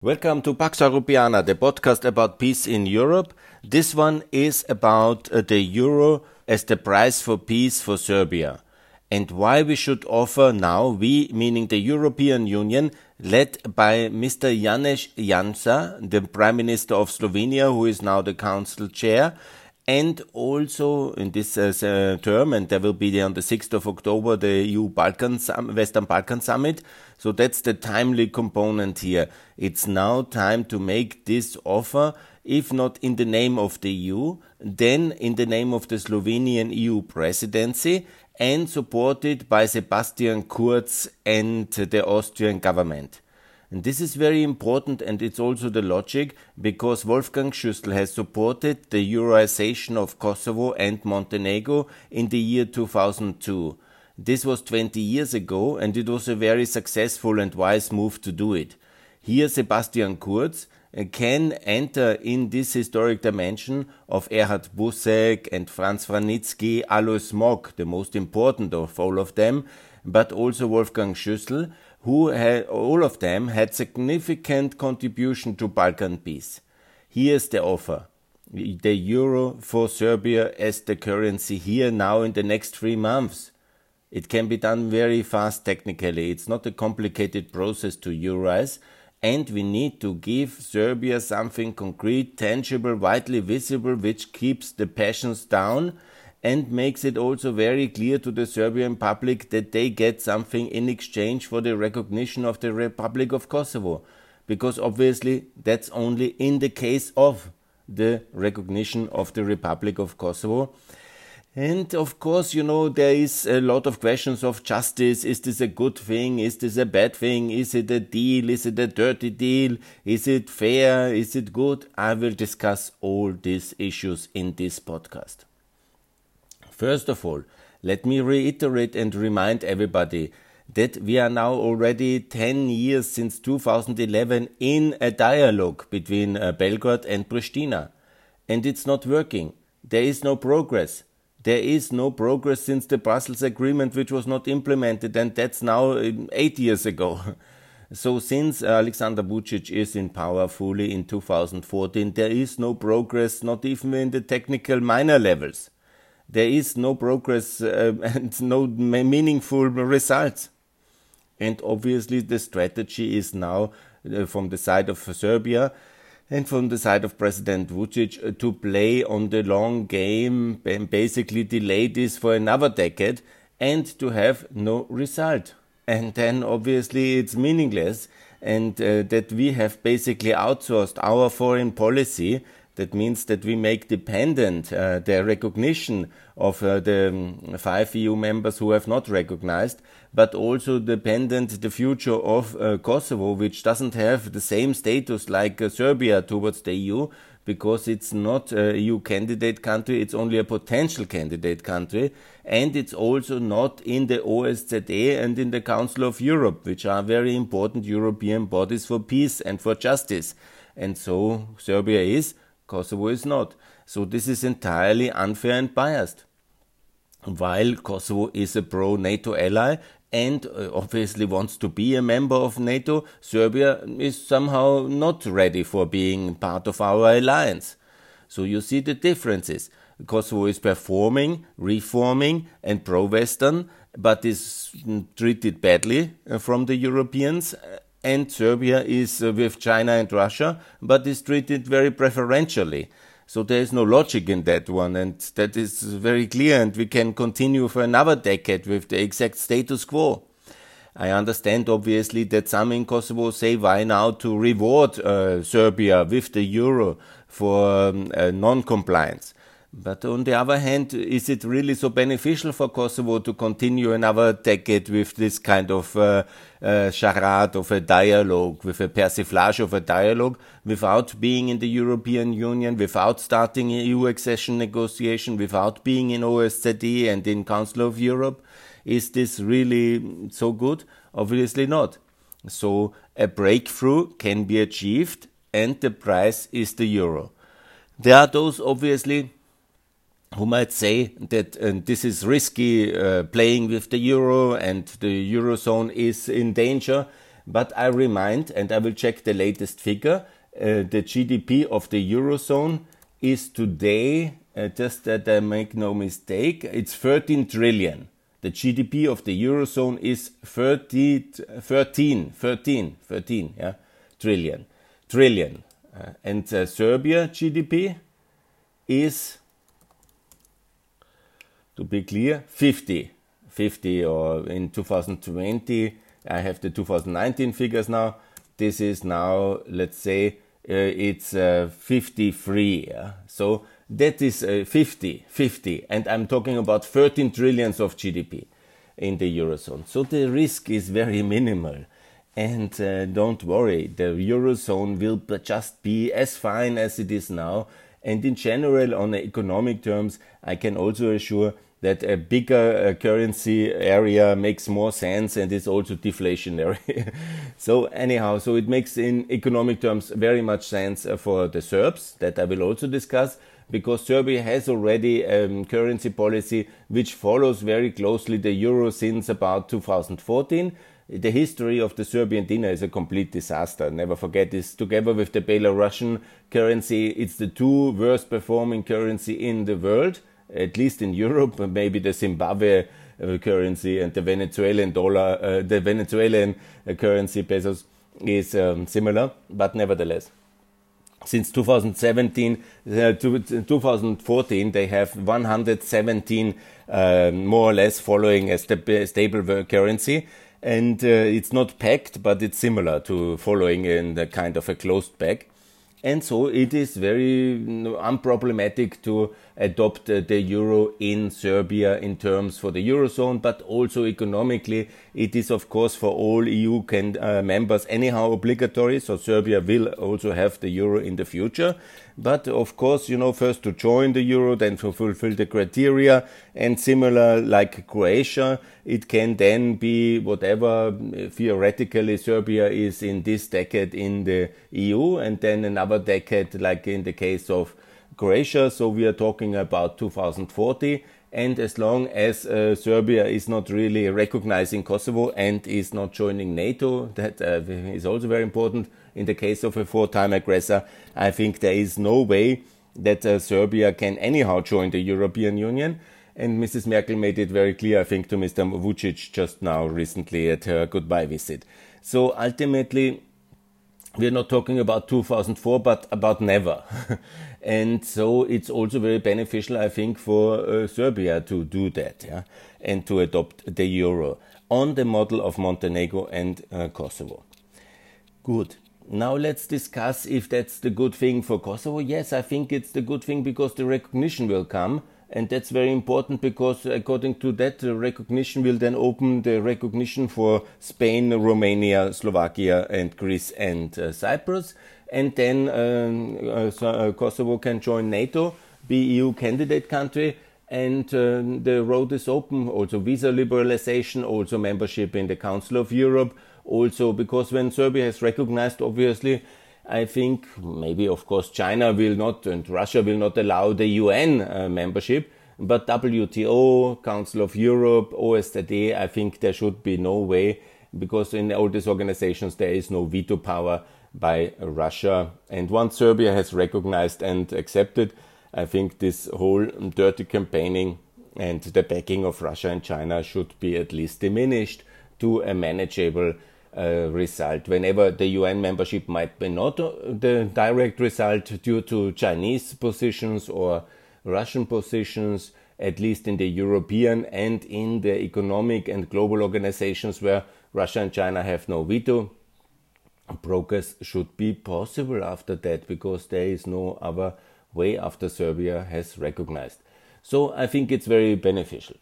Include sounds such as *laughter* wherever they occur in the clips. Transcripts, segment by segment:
Welcome to Pax Europiana, the podcast about peace in Europe. This one is about uh, the euro as the price for peace for Serbia and why we should offer now, we meaning the European Union, led by Mr. Janez Janša, the Prime Minister of Slovenia, who is now the Council Chair, and also in this uh, term, and there will be on the 6th of October the EU Balkan Western Balkan Summit. So that's the timely component here. It's now time to make this offer, if not in the name of the EU, then in the name of the Slovenian EU presidency and supported by Sebastian Kurz and the Austrian government. And this is very important, and it's also the logic because Wolfgang Schüssel has supported the Euroization of Kosovo and Montenegro in the year 2002. This was 20 years ago, and it was a very successful and wise move to do it. Here, Sebastian Kurz uh, can enter in this historic dimension of Erhard Busek and Franz Vranitzky, Alois Mock, the most important of all of them, but also Wolfgang Schüssel, who had, all of them had significant contribution to Balkan peace. Here's the offer. The euro for Serbia as the currency here now in the next three months. It can be done very fast technically. It's not a complicated process to euroize, and we need to give Serbia something concrete, tangible, widely visible, which keeps the passions down and makes it also very clear to the Serbian public that they get something in exchange for the recognition of the Republic of Kosovo. Because obviously that's only in the case of the recognition of the Republic of Kosovo. And of course, you know, there is a lot of questions of justice. Is this a good thing? Is this a bad thing? Is it a deal? Is it a dirty deal? Is it fair? Is it good? I will discuss all these issues in this podcast. First of all, let me reiterate and remind everybody that we are now already 10 years since 2011 in a dialogue between uh, Belgrade and Pristina. And it's not working. There is no progress. There is no progress since the Brussels Agreement, which was not implemented, and that's now uh, eight years ago. *laughs* So, since Alexander Vucic is in power fully in 2014, there is no progress, not even in the technical minor levels there is no progress uh, *laughs* and no meaningful results. And obviously, the strategy is now uh, from the side of Serbia and from the side of President Vucic uh, to play on the long game and basically delay this for another decade and to have no result. And then obviously it's meaningless and uh, that we have basically outsourced our foreign policy that means that we make dependent uh, the recognition of uh, the um, five EU members who have not recognized, but also dependent the future of uh, Kosovo, which doesn't have the same status like uh, Serbia towards the EU, because it's not a EU candidate country, it's only a potential candidate country, and it's also not in the OSCE and in the Council of Europe, which are very important European bodies for peace and for justice. And so Serbia is Kosovo is not. So this is entirely unfair and biased. While Kosovo is a pro NATO ally and uh, obviously wants to be a member of NATO, Serbia is somehow not ready for being part of our alliance. So you see the differences. Kosovo is performing, reforming, and pro Western, but is treated badly uh, from the Europeans and Serbia is uh, with China and Russia, but is treated very preferentially. So there is no logic in that one, and that is very clear, and we can continue for another decade with the exact status quo. I understand, obviously, that some in Kosovo say why now to reward uh, Serbia with the euro for um, uh, non compliance. But on the other hand, is it really so beneficial for Kosovo to continue another decade with this kind of uh, uh, charade of a dialogue, with a persiflage of a dialogue, without being in the European Union, without starting EU accession negotiation, without being in OSCE and in Council of Europe? Is this really so good? Obviously not. So a breakthrough can be achieved, and the price is the euro. There are those obviously who might say that uh, this is risky uh, playing with the euro and the eurozone is in danger. But I remind, and I will check the latest figure, uh, the GDP of the Eurozone is today, uh, just that I make no mistake, it's 13 trillion. The GDP of the Eurozone is 30, 13, 13, 13, yeah, trillion, trillion. Uh, and uh, Serbia GDP is, to be clear, 50, 50 or in 2020, I have the 2019 figures now. This is now, let's say, uh, it's uh, 53. Yeah? So that is uh, 50, 50. And I'm talking about 13 trillions of GDP in the Eurozone. So the risk is very minimal. And uh, don't worry, the Eurozone will just be as fine as it is now. And in general, on economic terms, I can also assure that a bigger uh, currency area makes more sense and is also deflationary. *laughs* so anyhow, so it makes in economic terms very much sense uh, for the Serbs that I will also discuss because Serbia has already a um, currency policy which follows very closely the euro since about 2014 the history of the Serbian dinar is a complete disaster. Never forget this. Together with the Belarusian currency, it's the two worst performing currency in the world at least in Europe, *laughs* maybe the Zimbabwe uh, currency and the Venezuelan dollar, uh, the Venezuelan uh, currency pesos is um, similar, but nevertheless. Since 2017 uh, to 2014, they have 117 uh, more or less following a stable currency, and uh, it's not packed, but it's similar to following in the kind of a closed peg and so it is very unproblematic to adopt the euro in Serbia in terms for the eurozone, but also economically, it is of course for all EU can, uh, members anyhow obligatory. So Serbia will also have the euro in the future. But of course, you know, first to join the euro, then to fulfill the criteria, and similar like Croatia, it can then be whatever theoretically Serbia is in this decade in the EU, and then another decade, like in the case of Croatia. So we are talking about 2040. And as long as uh, Serbia is not really recognizing Kosovo and is not joining NATO, that uh, is also very important in the case of a four-time aggressor, I think there is no way that uh, Serbia can anyhow join the European Union. And Mrs. Merkel made it very clear, I think, to Mr. Vucic just now recently at her goodbye visit. So ultimately, we're not talking about 2004, but about never. *laughs* and so it's also very beneficial, I think, for uh, Serbia to do that yeah? and to adopt the euro on the model of Montenegro and uh, Kosovo. Good. Now let's discuss if that's the good thing for Kosovo. Yes, I think it's the good thing because the recognition will come. And that's very important because according to that, the recognition will then open the recognition for Spain, Romania, Slovakia, and Greece and uh, Cyprus. And then um, uh, uh, Kosovo can join NATO, be EU candidate country, and uh, the road is open. Also visa liberalization, also membership in the Council of Europe, also because when Serbia has recognized, obviously, I think maybe, of course, China will not and Russia will not allow the UN uh, membership, but WTO, Council of Europe, OSCE, I think there should be no way because in all these organizations there is no veto power by Russia. And once Serbia has recognized and accepted, I think this whole dirty campaigning and the backing of Russia and China should be at least diminished to a manageable uh, result. Whenever the UN membership might be not uh, the direct result due to Chinese positions or Russian positions, at least in the European and in the economic and global organizations where Russia and China have no veto, progress should be possible after that because there is no other way after Serbia has recognized. So I think it's very beneficial.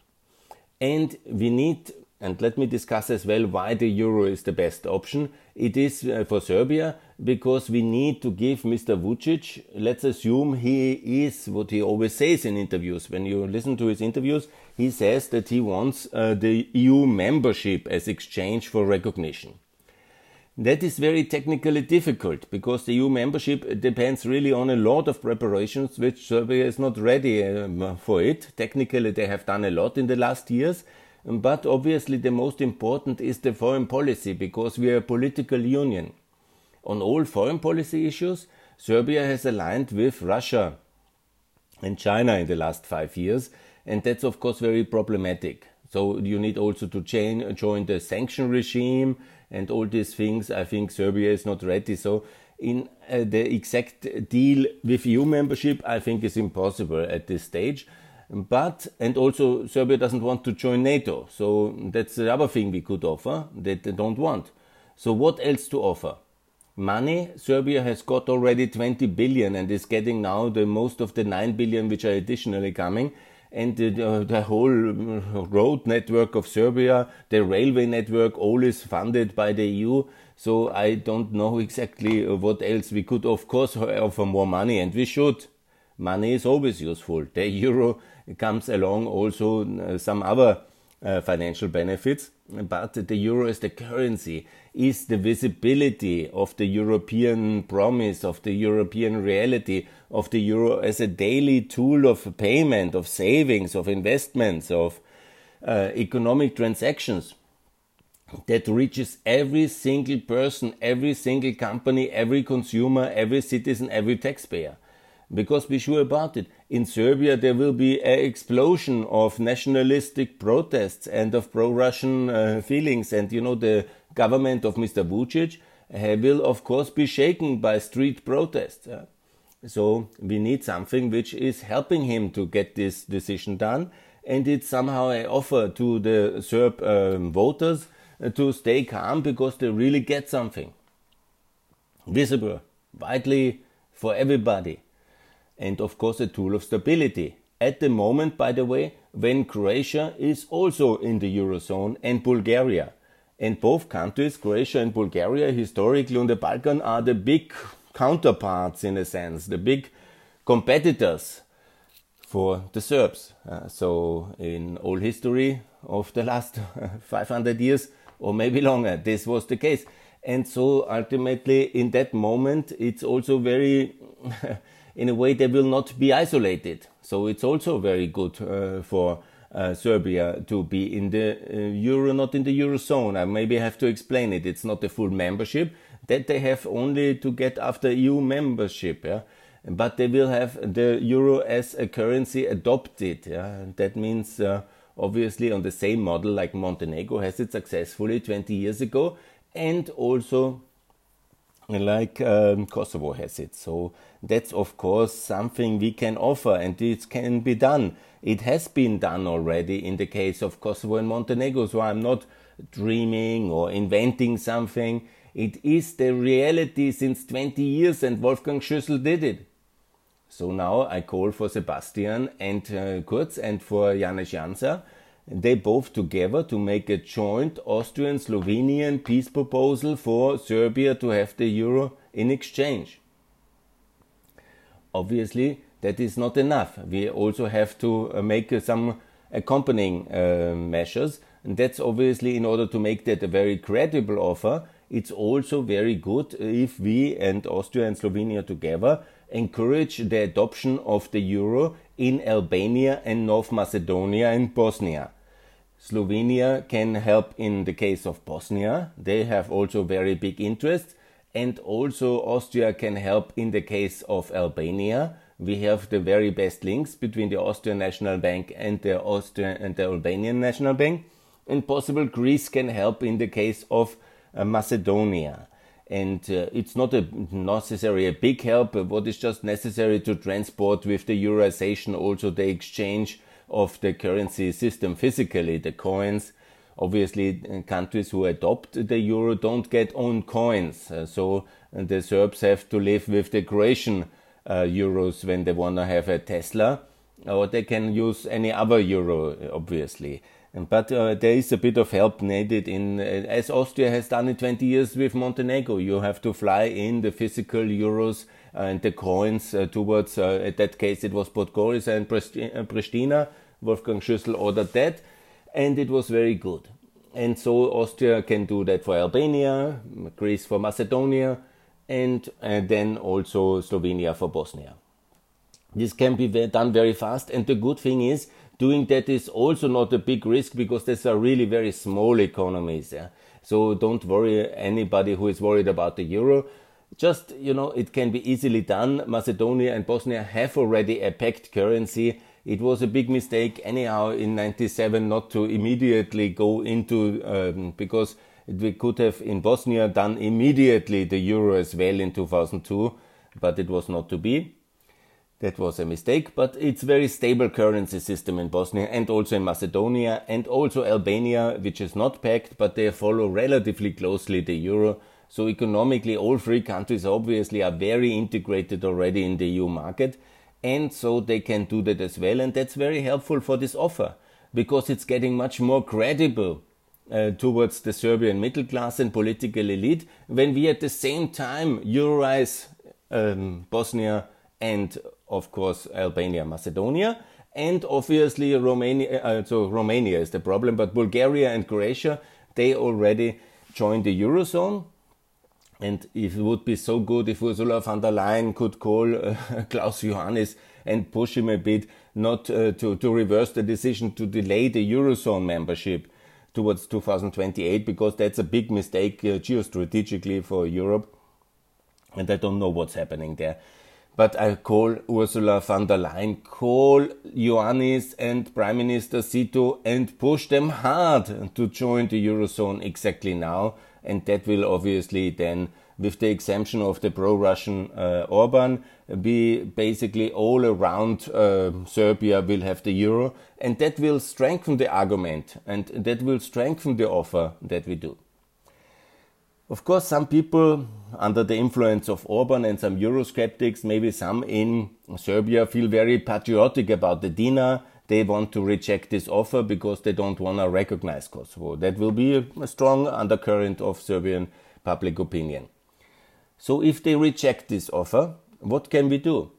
And we need and let me discuss as well why the euro is the best option. It is uh, for Serbia because we need to give Mr. Vucic, let's assume he is what he always says in interviews. When you listen to his interviews, he says that he wants uh, the EU membership as exchange for recognition. That is very technically difficult because the EU membership depends really on a lot of preparations which Serbia is not ready um, for it. Technically, they have done a lot in the last years But obviously, the most important is the foreign policy because we are a political union. On all foreign policy issues, Serbia has aligned with Russia and China in the last five years, and that's of course very problematic. So you need also to chain, join the sanction regime and all these things. I think Serbia is not ready. So in uh, the exact deal with EU membership, I think is impossible at this stage. But and also Serbia doesn't want to join NATO. So that's the other thing we could offer that they don't want. So what else to offer? Money, Serbia has got already 20 billion and is getting now the most of the 9 billion which are additionally coming and the, uh, the, whole road network of Serbia, the railway network, all is funded by the EU. So I don't know exactly uh, what else we could, of course, offer more money, and we should. Money is always useful. The euro comes along also uh, some other uh, financial benefits, but the euro as the currency is the visibility of the European promise, of the European reality, of the euro as a daily tool of payment, of savings, of investments, of uh, economic transactions that reaches every single person, every single company, every consumer, every citizen, every taxpayer. Because be sure about it, in Serbia there will be an explosion of nationalistic protests and of pro-Russian uh, feelings, and you know the government of Mr. Vucic uh, will of course be shaken by street protests. Uh, so we need something which is helping him to get this decision done, and it's somehow an offer to the Serb um, voters uh, to stay calm because they really get something visible, widely for everybody, and of course a tool of stability. At the moment, by the way, when Croatia is also in the Eurozone and Bulgaria. And both countries, Croatia and Bulgaria, historically on the Balkan, are the big counterparts in a sense, the big competitors for the Serbs. Uh, so, in all history of the last *laughs* 500 years, or maybe longer, this was the case. And so, ultimately, in that moment, it's also very, *laughs* in a way, they will not be isolated. So, it's also very good uh, for uh, Serbia to be in the uh, euro, not in the eurozone. I maybe have to explain it. It's not a full membership that they have only to get after EU membership. Yeah? But they will have the euro as a currency adopted. Yeah? That means uh, obviously on the same model like Montenegro has it successfully 20 years ago, and also like um, Kosovo has it. So that's of course something we can offer, and it can be done. It has been done already in the case of Kosovo and Montenegro. So I'm not dreaming or inventing something. It is the reality since 20 years, and Wolfgang Schüssel did it. So now I call for Sebastian and uh, Kurz and for Janez They both together to make a joint Austrian Slovenian peace proposal for Serbia to have the euro in exchange. Obviously, that is not enough. We also have to uh, make uh, some accompanying uh, measures, and that's obviously in order to make that a very credible offer it's also very good if we and Austria and Slovenia together encourage the adoption of the euro in Albania and North Macedonia and Bosnia. Slovenia can help in the case of Bosnia. They have also very big interests. And also Austria can help in the case of Albania. We have the very best links between the Austrian National Bank and the Austrian and the Albanian National Bank. And possible Greece can help in the case of uh, Macedonia. And uh, it's not a necessarily a big help. But what is just necessary to transport with the euroization also the exchange of the currency system physically, the coins. Obviously, uh, countries who adopt the euro don't get own coins. Uh, so the Serbs have to live with the Croatian uh, euros when they want to have a Tesla, or they can use any other euro, obviously. But uh, there is a bit of help needed in, uh, as Austria has done in 20 years with Montenegro. You have to fly in the physical euros and the coins uh, towards, uh, in that case, it was Podgorica and uh, Pristina. Wolfgang Schüssel ordered that, and it was very good. And so Austria can do that for Albania, Greece for Macedonia, and, and then also Slovenia for Bosnia. This can be done very fast, and the good thing is Doing that is also not a big risk because these are really very small economies. Yeah? So don't worry anybody who is worried about the euro. Just, you know, it can be easily done. Macedonia and Bosnia have already a pegged currency. It was a big mistake anyhow in 97 not to immediately go into, um, because we could have in Bosnia done immediately the euro as well in 2002, but it was not to be. That was a mistake, but it's very stable currency system in Bosnia and also in Macedonia and also Albania, which is not pegged, but they follow relatively closely the euro. So economically, all three countries obviously are very integrated already in the EU market, and so they can do that as well. And that's very helpful for this offer because it's getting much more credible uh, towards the Serbian middle class and political elite when we at the same time Eurorize um, Bosnia and of course Albania, Macedonia, and obviously Romania. Uh, so Romania is the problem, but Bulgaria and Croatia they already joined the eurozone. And it would be so good if Ursula von der Leyen could call uh, *laughs* Klaus Iohannis and push him a bit not uh, to, to reverse the decision to delay the Eurozone membership towards 2028, because that's a big mistake uh, geostrategically for Europe. And I don't know what's happening there. But I call Ursula von der Leyen, call Iohannis and Prime Minister Cîțu and push them hard to join the Eurozone exactly now. And that will obviously then, with the exemption of the pro-Russian uh, Orban, be basically all around uh, Serbia will have the euro. And that will strengthen the argument and that will strengthen the offer that we do. Of course, some people under the influence of Orban and some Eurosceptics, maybe some in Serbia, feel very patriotic about the dinar. They want to reject this offer because they don't want to recognize Kosovo. That will be a strong undercurrent of Serbian public opinion. So, if they reject this offer, what can we do?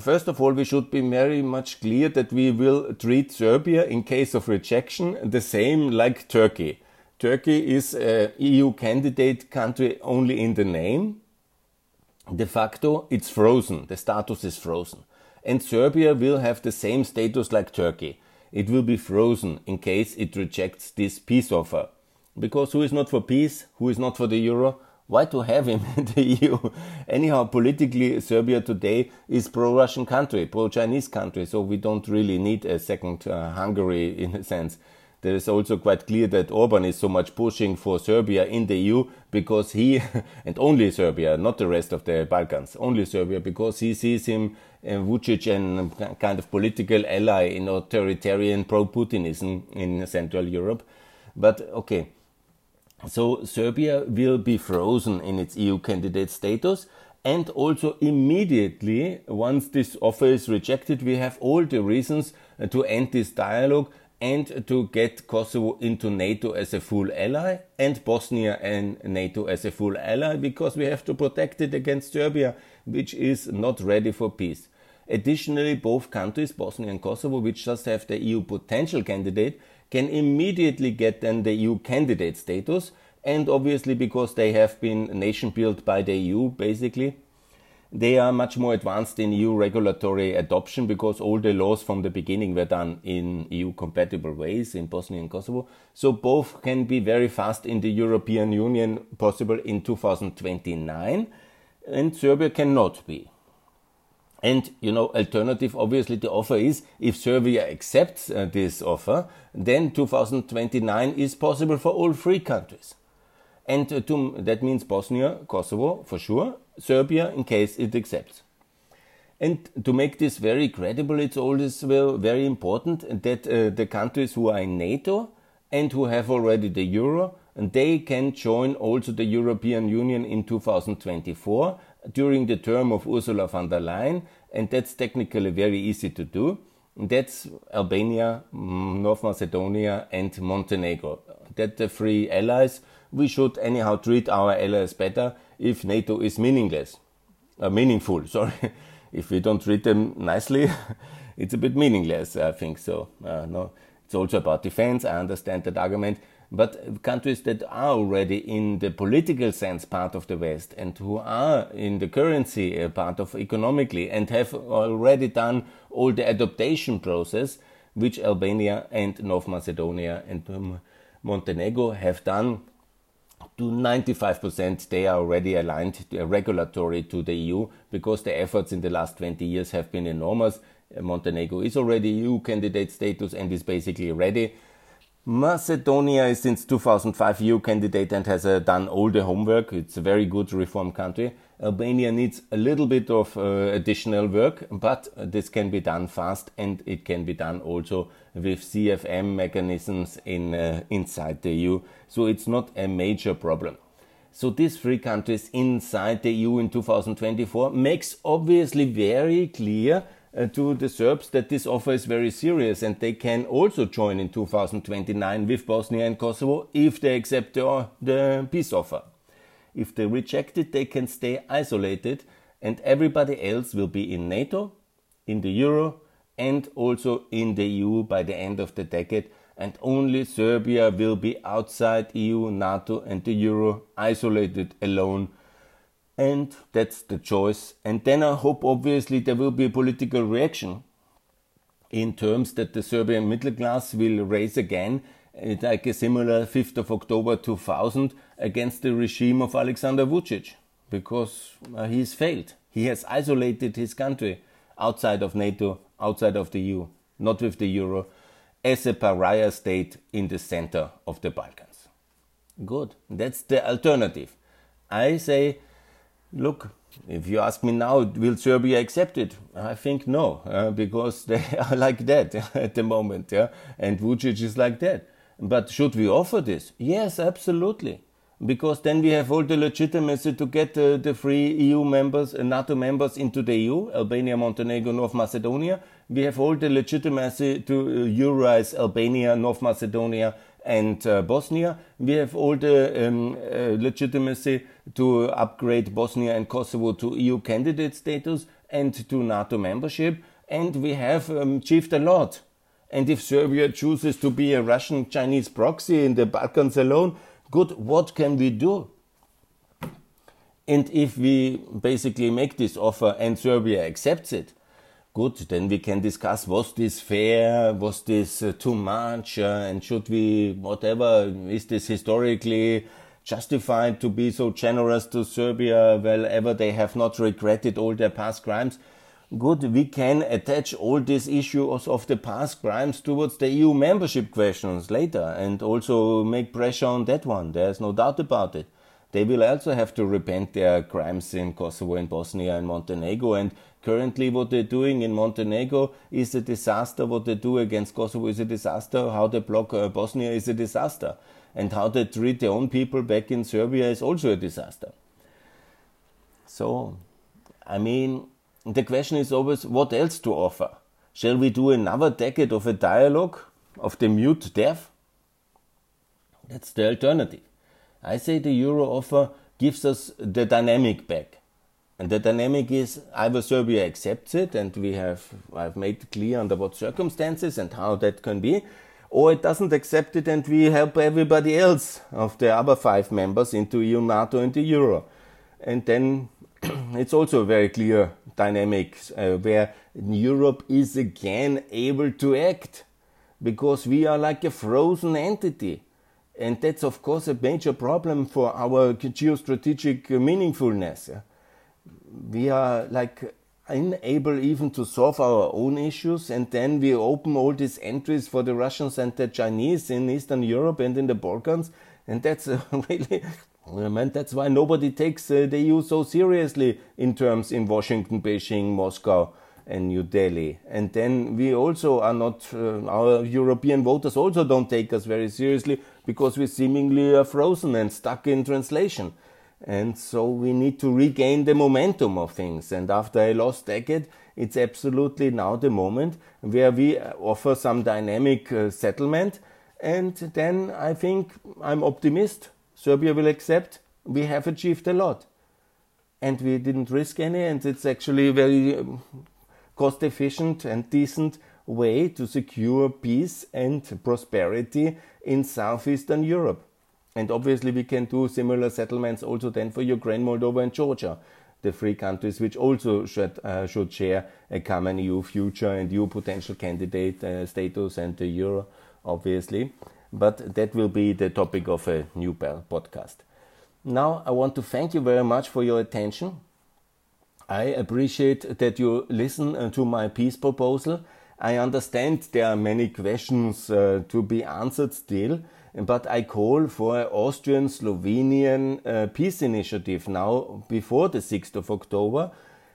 First of all, we should be very much clear that we will treat Serbia in case of rejection the same like Turkey. Turkey is a EU candidate country only in the name. De facto, it's frozen. The status is frozen. And Serbia will have the same status like Turkey. It will be frozen in case it rejects this peace offer. Because who is not for peace? Who is not for the euro? Why to have him *laughs* in the EU? Anyhow, politically, Serbia today is pro-Russian country, pro-Chinese country, so we don't really need a second uh, Hungary in a sense there is also quite clear that Orban is so much pushing for Serbia in the EU because he, *laughs* and only Serbia, not the rest of the Balkans, only Serbia, because he sees him, Vucic, and kind of political ally in authoritarian pro-Putinism in Central Europe. But okay, so Serbia will be frozen in its EU candidate status. And also immediately, once this offer is rejected, we have all the reasons to end this dialogue and to get Kosovo into NATO as a full ally and Bosnia and NATO as a full ally because we have to protect it against Serbia, which is not ready for peace. Additionally, both countries, Bosnia and Kosovo, which just have the EU potential candidate, can immediately get then the EU candidate status. And obviously, because they have been nation built by the EU, basically, they are much more advanced in EU regulatory adoption because all the laws from the beginning were done in EU compatible ways in Bosnia and Kosovo. So both can be very fast in the European Union, possible in 2029, and Serbia cannot be. And you know, alternative, obviously, the offer is if Serbia accepts uh, this offer, then 2029 is possible for all three countries. And uh, to, that means Bosnia, Kosovo for sure, Serbia in case it accepts. And to make this very credible, it's always well, very important that uh, the countries who are in NATO and who have already the euro, and they can join also the European Union in 2024 during the term of Ursula von der Leyen, and that's technically very easy to do. That's Albania, mm, North Macedonia, and Montenegro. That the three allies we should anyhow treat our allies better if NATO is meaningless, uh, meaningful. *laughs* Sorry, if we don't treat them nicely, *laughs* it's a bit meaningless. I think so. Uh, no, it's also about defense. I understand that argument. But countries that are already in the political sense part of the West and who are in the currency uh, part of economically and have already done all the adaptation process, which Albania and North Macedonia and um, Montenegro have done to 95% they are already aligned regulatory to the EU because the efforts in the last 20 years have been enormous. Montenegro is already EU candidate status and is basically ready. Macedonia is since 2005 EU candidate and has uh, done all the homework. It's a very good reform country. Albania needs a little bit of uh, additional work, but this can be done fast and it can be done also with CVM mechanisms in, uh, inside the EU. So it's not a major problem. So these three countries inside the EU in 2024 makes obviously very clear uh, to the Serbs that this offer is very serious and they can also join in 2029 with Bosnia and Kosovo if they accept the, the peace offer. If they reject it, they can stay isolated and everybody else will be in NATO, in the Euro, and also in the EU by the end of the decade. And only Serbia will be outside EU, NATO, and the Euro, isolated alone and that's the choice. And then I hope, obviously, there will be a political reaction in terms that the Serbian middle class will raise again, eh, like a similar 5th of October 2000, against the regime of Alexander Vucic, because uh, he's failed. He has isolated his country outside of NATO, outside of the EU, not with the euro, as a pariah state in the center of the Balkans. Good. That's the alternative. I say Look, if you ask me now, will Serbia accept it? I think no, uh, because they *laughs* are like that *laughs* at the moment, yeah, and Vucic is like that. But should we offer this? Yes, absolutely, because then we have all the legitimacy to get uh, the three EU members, uh, NATO members into the EU: Albania, Montenegro, North Macedonia. We have all the legitimacy to uh, Eurize Albania, North Macedonia, and uh, Bosnia. We have all the um, uh, legitimacy to upgrade Bosnia and Kosovo to EU candidate status and to NATO membership. And we have um, achieved a lot. And if Serbia chooses to be a Russian Chinese proxy in the Balkans alone, good, what can we do? And if we basically make this offer and Serbia accepts it, Good, then we can discuss was this fair, was this uh, too much, uh, and should we, whatever, is this historically justified to be so generous to Serbia wherever they have not regretted all their past crimes? Good, we can attach all these issues of the past crimes towards the EU membership questions later and also make pressure on that one. There's no doubt about it they will also have to repent their crimes in Kosovo and Bosnia and Montenegro. And currently, what they're doing in Montenegro is a disaster. What they do against Kosovo is a disaster. How they block uh, Bosnia is a disaster. And how they treat their own people back in Serbia is also a disaster. So, I mean, the question is always what else to offer? Shall we do another decade of a dialogue of the mute deaf? That's the alternative. I say the euro offer gives us the dynamic back. And the dynamic is either Serbia accepts it, and we have I've made clear under what circumstances and how that can be, or it doesn't accept it, and we help everybody else of the other five members into EU, NATO, and the euro. And then *clears throat* it's also a very clear dynamic uh, where Europe is again able to act because we are like a frozen entity. And that's, of course, a major problem for our geostrategic meaningfulness. We are like unable even to solve our own issues, and then we open all these entries for the Russians and the Chinese in Eastern Europe and in the Balkans, and that's *laughs* really. I mean, that's why nobody takes uh, the EU so seriously in terms in Washington, Beijing, Moscow, and New Delhi. And then we also are not, uh, our European voters also don't take us very seriously because we seemingly are frozen and stuck in translation. And so we need to regain the momentum of things. And after a lost decade, it's absolutely now the moment where we offer some dynamic uh, settlement. And then I think I'm optimist. Serbia will accept we have achieved a lot. And we didn't risk any, and it's actually a very um, cost efficient and decent way to secure peace and prosperity in southeastern Europe. And obviously, we can do similar settlements also then for Ukraine, Moldova, and Georgia. the three countries which also should, uh, should share a common EU future and EU potential candidate uh, status and the euro, obviously. But that will be the topic of a new podcast. Now, I want to thank you very much for your attention. I appreciate that you listen uh, to my peace proposal. I understand there are many questions uh, to be answered still, but I call for an Austrian Slovenian uh, peace initiative now before the 6th of October,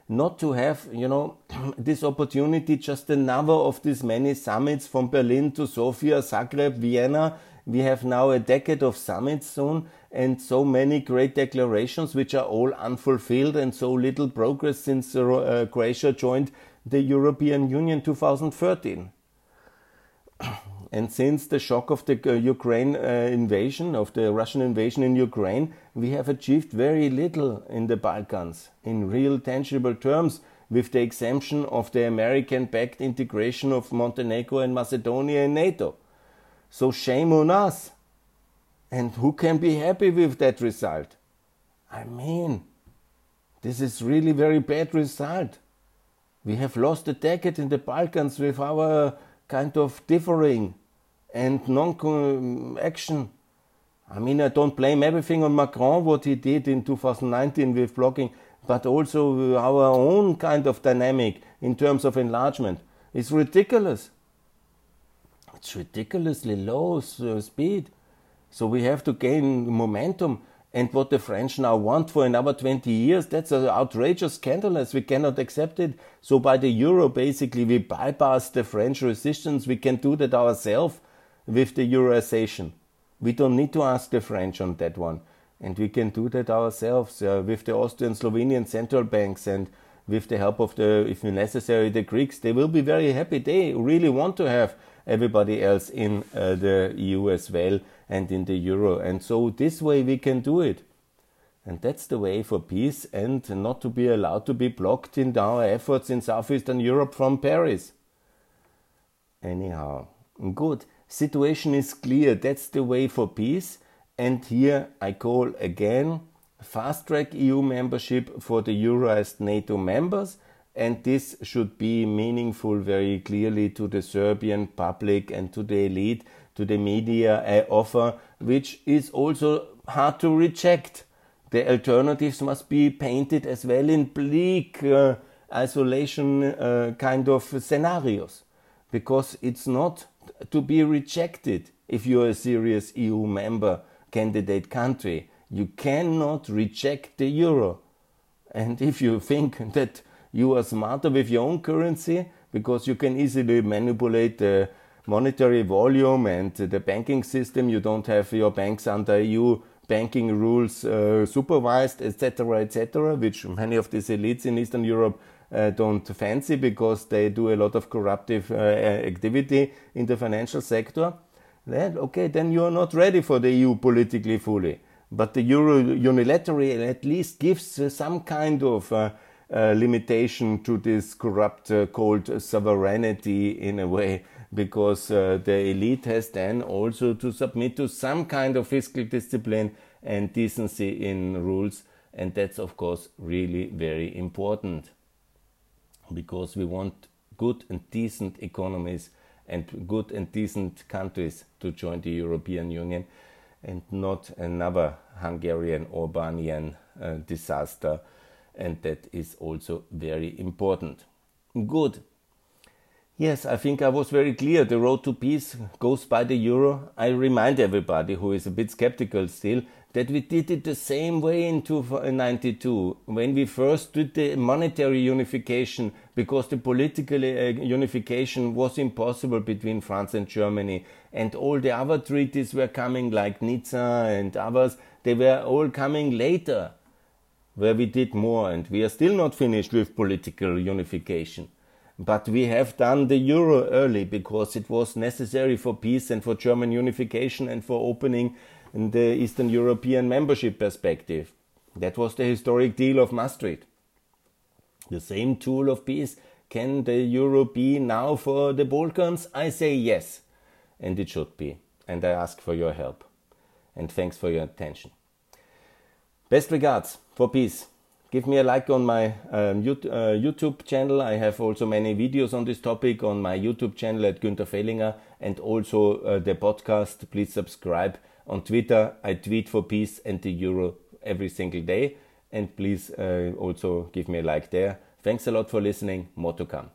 not to have, you know, *clears throat* this opportunity just another of these many summits from Berlin to Sofia, Zagreb, Vienna. We have now a decade of summits soon and so many great declarations which are all unfulfilled and so little progress since uh, Croatia joined the European Union 2013. *clears throat* And since the shock of the uh, Ukraine uh, invasion, of the Russian invasion in Ukraine, we have achieved very little in the Balkans in real tangible terms, with the exemption of the American backed integration of Montenegro and Macedonia in NATO. So shame on us. And who can be happy with that result? I mean, this is really very bad result. We have lost a decade in the Balkans with our kind of differing and non-action. I mean, I don't blame everything on Macron, what he did in 2019 with blocking, but also our own kind of dynamic in terms of enlargement. It's ridiculous. It's ridiculously low uh, speed. So we have to gain momentum. And what the French now want for another 20 years, that's an outrageous scandalous. We cannot accept it. So by the euro, basically, we bypass the French resistance. We can do that ourselves with the Euroization. We don't need to ask the French on that one. And we can do that ourselves uh, with the Austrian, Slovenian central banks and with the help of the, if necessary, the Greeks. They will be very happy. They really want to have everybody else in uh, the EU as well and in the euro. And so this way we can do it. And that's the way for peace and not to be allowed to be blocked in our efforts in Southeastern Europe from Paris. Anyhow, good situation is clear. That's the way for peace. And here I call again fast track EU membership for the Euroized NATO members. And this should be meaningful very clearly to the Serbian public and to the elite, to the media I offer, which is also hard to reject. The alternatives must be painted as well in bleak uh, isolation uh, kind of scenarios because it's not to be rejected if you're a serious EU member candidate country. You cannot reject the euro. And if you think *laughs* that you are smarter with your own currency because you can easily manipulate the monetary volume and the banking system, you don't have your banks under EU banking rules uh, supervised, etc., etc., which many of these elites in Eastern Europe don't fancy because they do a lot of corruptive uh, activity in the financial sector, then okay, then you are not ready for the EU politically fully. But the Euro unilaterally at least gives uh, some kind of uh, uh, limitation to this corrupt uh, called sovereignty in a way, because the elite has then also to submit to some kind of fiscal discipline and decency in rules, and that's of course really very important because we want good and decent economies and good and decent countries to join the European Union and not another Hungarian Orbanian uh, disaster. And that is also very important. Good. Yes, I think I was very clear. The road to peace goes by the euro. I remind everybody who is a bit skeptical still that we did it the same way in 1992 when we first did the monetary unification because the political uh, unification was impossible between France and Germany. And all the other treaties were coming like Nizza and others they were all coming later where we did more. And we are still not finished with political unification. But we have done the euro early because it was necessary for peace and for German unification and for opening in the Eastern European membership perspective. That was the historic deal of Maastricht. The same tool of peace can the euro be now for the Balkans? I say yes, and it should be. And I ask for your help. And thanks for your attention. Best regards for peace Give me a like on my um, uh, YouTube channel. I have also many videos on this topic on my YouTube channel at Gunther Fehlinger and also uh, the podcast. Please subscribe. On Twitter, I tweet for peace and the euro every single day. And please uh, also give me a like there. Thanks a lot for listening. More to come.